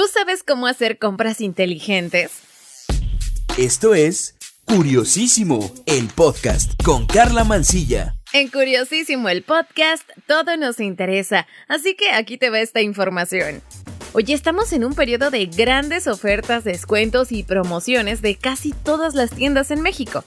¿Tú sabes cómo hacer compras inteligentes? Esto es Curiosísimo, el podcast con Carla Mancilla. En Curiosísimo, el podcast, todo nos interesa, así que aquí te va esta información. Hoy estamos en un periodo de grandes ofertas, descuentos y promociones de casi todas las tiendas en México.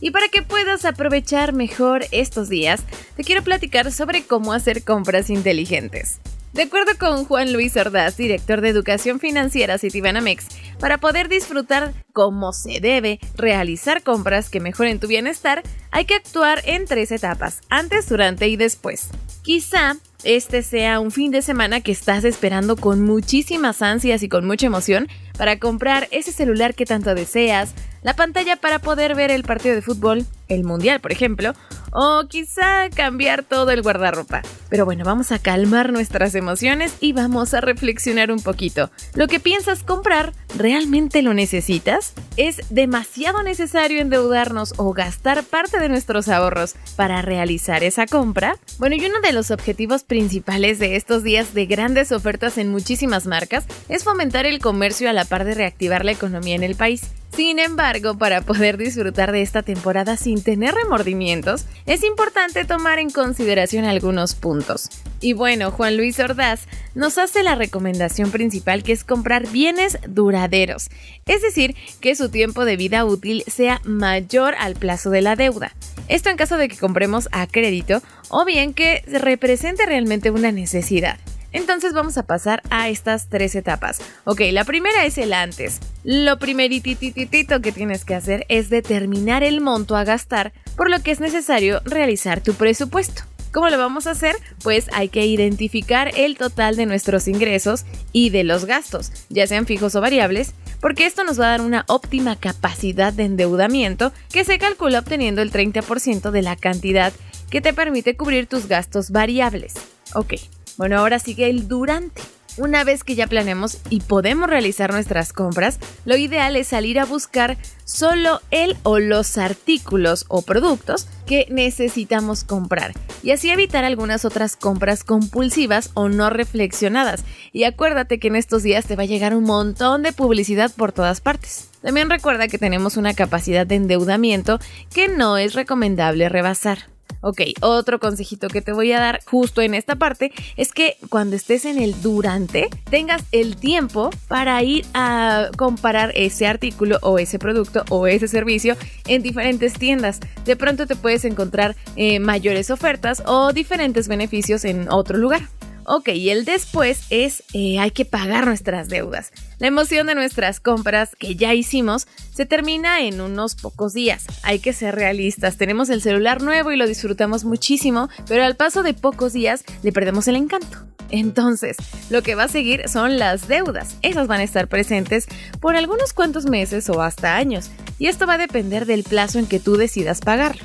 Y para que puedas aprovechar mejor estos días, te quiero platicar sobre cómo hacer compras inteligentes. De acuerdo con Juan Luis Ordaz, director de Educación Financiera Citibanamex, para poder disfrutar como se debe realizar compras que mejoren tu bienestar, hay que actuar en tres etapas, antes, durante y después. Quizá este sea un fin de semana que estás esperando con muchísimas ansias y con mucha emoción para comprar ese celular que tanto deseas, la pantalla para poder ver el partido de fútbol, el mundial por ejemplo, o quizá cambiar todo el guardarropa. Pero bueno, vamos a calmar nuestras emociones y vamos a reflexionar un poquito. ¿Lo que piensas comprar realmente lo necesitas? ¿Es demasiado necesario endeudarnos o gastar parte de nuestros ahorros para realizar esa compra? Bueno, y uno de los objetivos principales de estos días de grandes ofertas en muchísimas marcas es fomentar el comercio a la par de reactivar la economía en el país. Sin embargo, para poder disfrutar de esta temporada sin tener remordimientos, es importante tomar en consideración algunos puntos. Y bueno, Juan Luis Ordaz nos hace la recomendación principal que es comprar bienes duraderos, es decir, que su tiempo de vida útil sea mayor al plazo de la deuda. Esto en caso de que compremos a crédito o bien que represente realmente una necesidad. Entonces vamos a pasar a estas tres etapas. Ok, la primera es el antes. Lo primeritititito que tienes que hacer es determinar el monto a gastar, por lo que es necesario realizar tu presupuesto. ¿Cómo lo vamos a hacer? Pues hay que identificar el total de nuestros ingresos y de los gastos, ya sean fijos o variables, porque esto nos va a dar una óptima capacidad de endeudamiento que se calcula obteniendo el 30% de la cantidad que te permite cubrir tus gastos variables. Ok, bueno, ahora sigue el durante. Una vez que ya planeamos y podemos realizar nuestras compras, lo ideal es salir a buscar solo el o los artículos o productos que necesitamos comprar y así evitar algunas otras compras compulsivas o no reflexionadas. Y acuérdate que en estos días te va a llegar un montón de publicidad por todas partes. También recuerda que tenemos una capacidad de endeudamiento que no es recomendable rebasar. Ok, otro consejito que te voy a dar justo en esta parte es que cuando estés en el durante tengas el tiempo para ir a comparar ese artículo o ese producto o ese servicio en diferentes tiendas. De pronto te puedes encontrar eh, mayores ofertas o diferentes beneficios en otro lugar. Ok, y el después es eh, hay que pagar nuestras deudas. La emoción de nuestras compras que ya hicimos se termina en unos pocos días. Hay que ser realistas. Tenemos el celular nuevo y lo disfrutamos muchísimo, pero al paso de pocos días le perdemos el encanto. Entonces, lo que va a seguir son las deudas. Esas van a estar presentes por algunos cuantos meses o hasta años, y esto va a depender del plazo en que tú decidas pagarlo.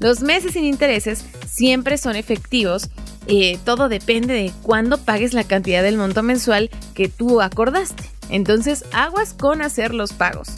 Los meses sin intereses siempre son efectivos eh, todo depende de cuándo pagues la cantidad del monto mensual que tú acordaste. Entonces, aguas con hacer los pagos.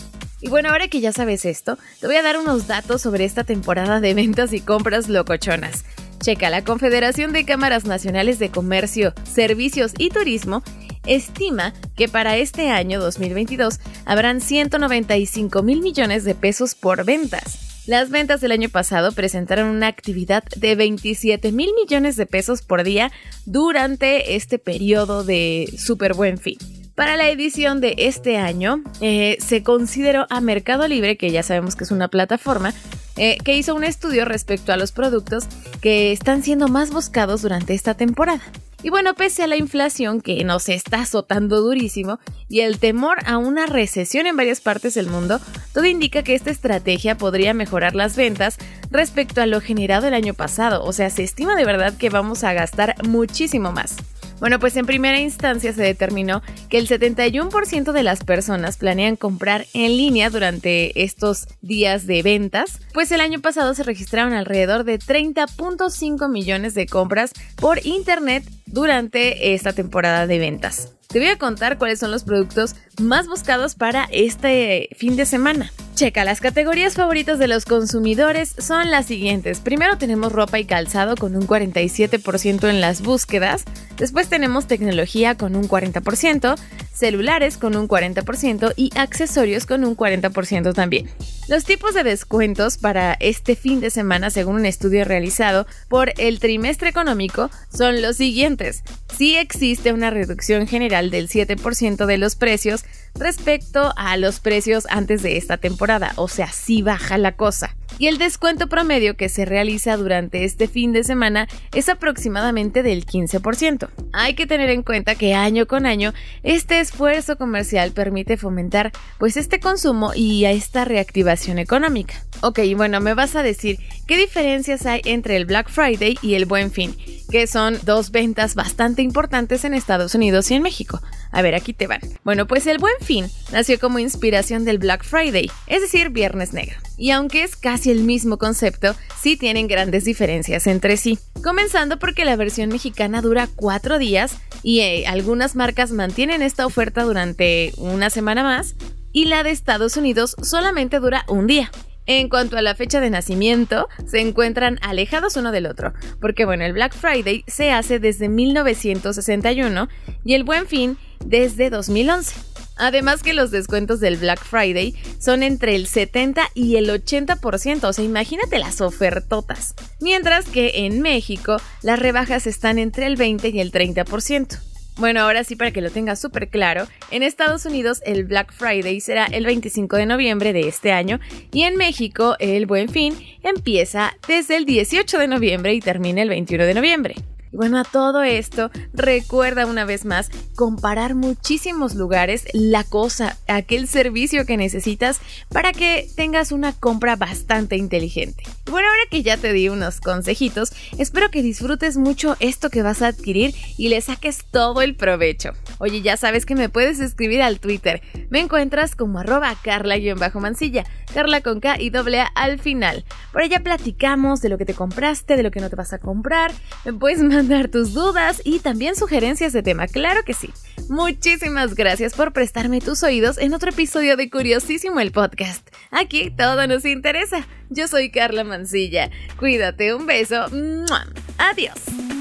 Y bueno, ahora que ya sabes esto, te voy a dar unos datos sobre esta temporada de ventas y compras locochonas. Checa, la Confederación de Cámaras Nacionales de Comercio, Servicios y Turismo estima que para este año 2022 habrán 195 mil millones de pesos por ventas. Las ventas del año pasado presentaron una actividad de 27 mil millones de pesos por día durante este periodo de super buen fin. Para la edición de este año, eh, se consideró a Mercado Libre, que ya sabemos que es una plataforma, eh, que hizo un estudio respecto a los productos que están siendo más buscados durante esta temporada. Y bueno, pese a la inflación que nos está azotando durísimo y el temor a una recesión en varias partes del mundo, todo indica que esta estrategia podría mejorar las ventas respecto a lo generado el año pasado. O sea, se estima de verdad que vamos a gastar muchísimo más. Bueno, pues en primera instancia se determinó que el 71% de las personas planean comprar en línea durante estos días de ventas, pues el año pasado se registraron alrededor de 30.5 millones de compras por Internet durante esta temporada de ventas. Te voy a contar cuáles son los productos más buscados para este fin de semana. Checa, las categorías favoritas de los consumidores son las siguientes. Primero tenemos ropa y calzado con un 47% en las búsquedas. Después tenemos tecnología con un 40%. Celulares con un 40% y accesorios con un 40% también. Los tipos de descuentos para este fin de semana, según un estudio realizado por el trimestre económico, son los siguientes. Sí existe una reducción general del 7% de los precios respecto a los precios antes de esta temporada, o sea, sí baja la cosa y el descuento promedio que se realiza durante este fin de semana es aproximadamente del 15%. Hay que tener en cuenta que año con año este esfuerzo comercial permite fomentar pues este consumo y esta reactivación económica. Ok, bueno, me vas a decir, ¿qué diferencias hay entre el Black Friday y el Buen Fin? Que son dos ventas bastante importantes en Estados Unidos y en México. A ver, aquí te van. Bueno, pues el Buen Fin nació como inspiración del Black Friday, es decir, Viernes Negro. Y aunque es casi el mismo concepto, sí tienen grandes diferencias entre sí. Comenzando porque la versión mexicana dura cuatro días y eh, algunas marcas mantienen esta oferta durante una semana más y la de Estados Unidos solamente dura un día. En cuanto a la fecha de nacimiento, se encuentran alejados uno del otro, porque bueno, el Black Friday se hace desde 1961 y el Buen Fin desde 2011. Además que los descuentos del Black Friday son entre el 70 y el 80%, o sea, imagínate las ofertotas. Mientras que en México las rebajas están entre el 20 y el 30%. Bueno, ahora sí, para que lo tengas súper claro, en Estados Unidos el Black Friday será el 25 de noviembre de este año y en México el Buen Fin empieza desde el 18 de noviembre y termina el 21 de noviembre. Y bueno, a todo esto, recuerda una vez más comparar muchísimos lugares, la cosa, aquel servicio que necesitas para que tengas una compra bastante inteligente. Bueno, ahora que ya te di unos consejitos, espero que disfrutes mucho esto que vas a adquirir y le saques todo el provecho. Oye, ya sabes que me puedes escribir al Twitter. Me encuentras como arroba carla-mansilla, carla con K y doble A al final. Por allá platicamos de lo que te compraste, de lo que no te vas a comprar. Me puedes mandar tus dudas y también sugerencias de tema, claro que sí. Muchísimas gracias por prestarme tus oídos en otro episodio de Curiosísimo el podcast. Aquí todo nos interesa. Yo soy Carla Mancilla. Cuídate, un beso. Adiós.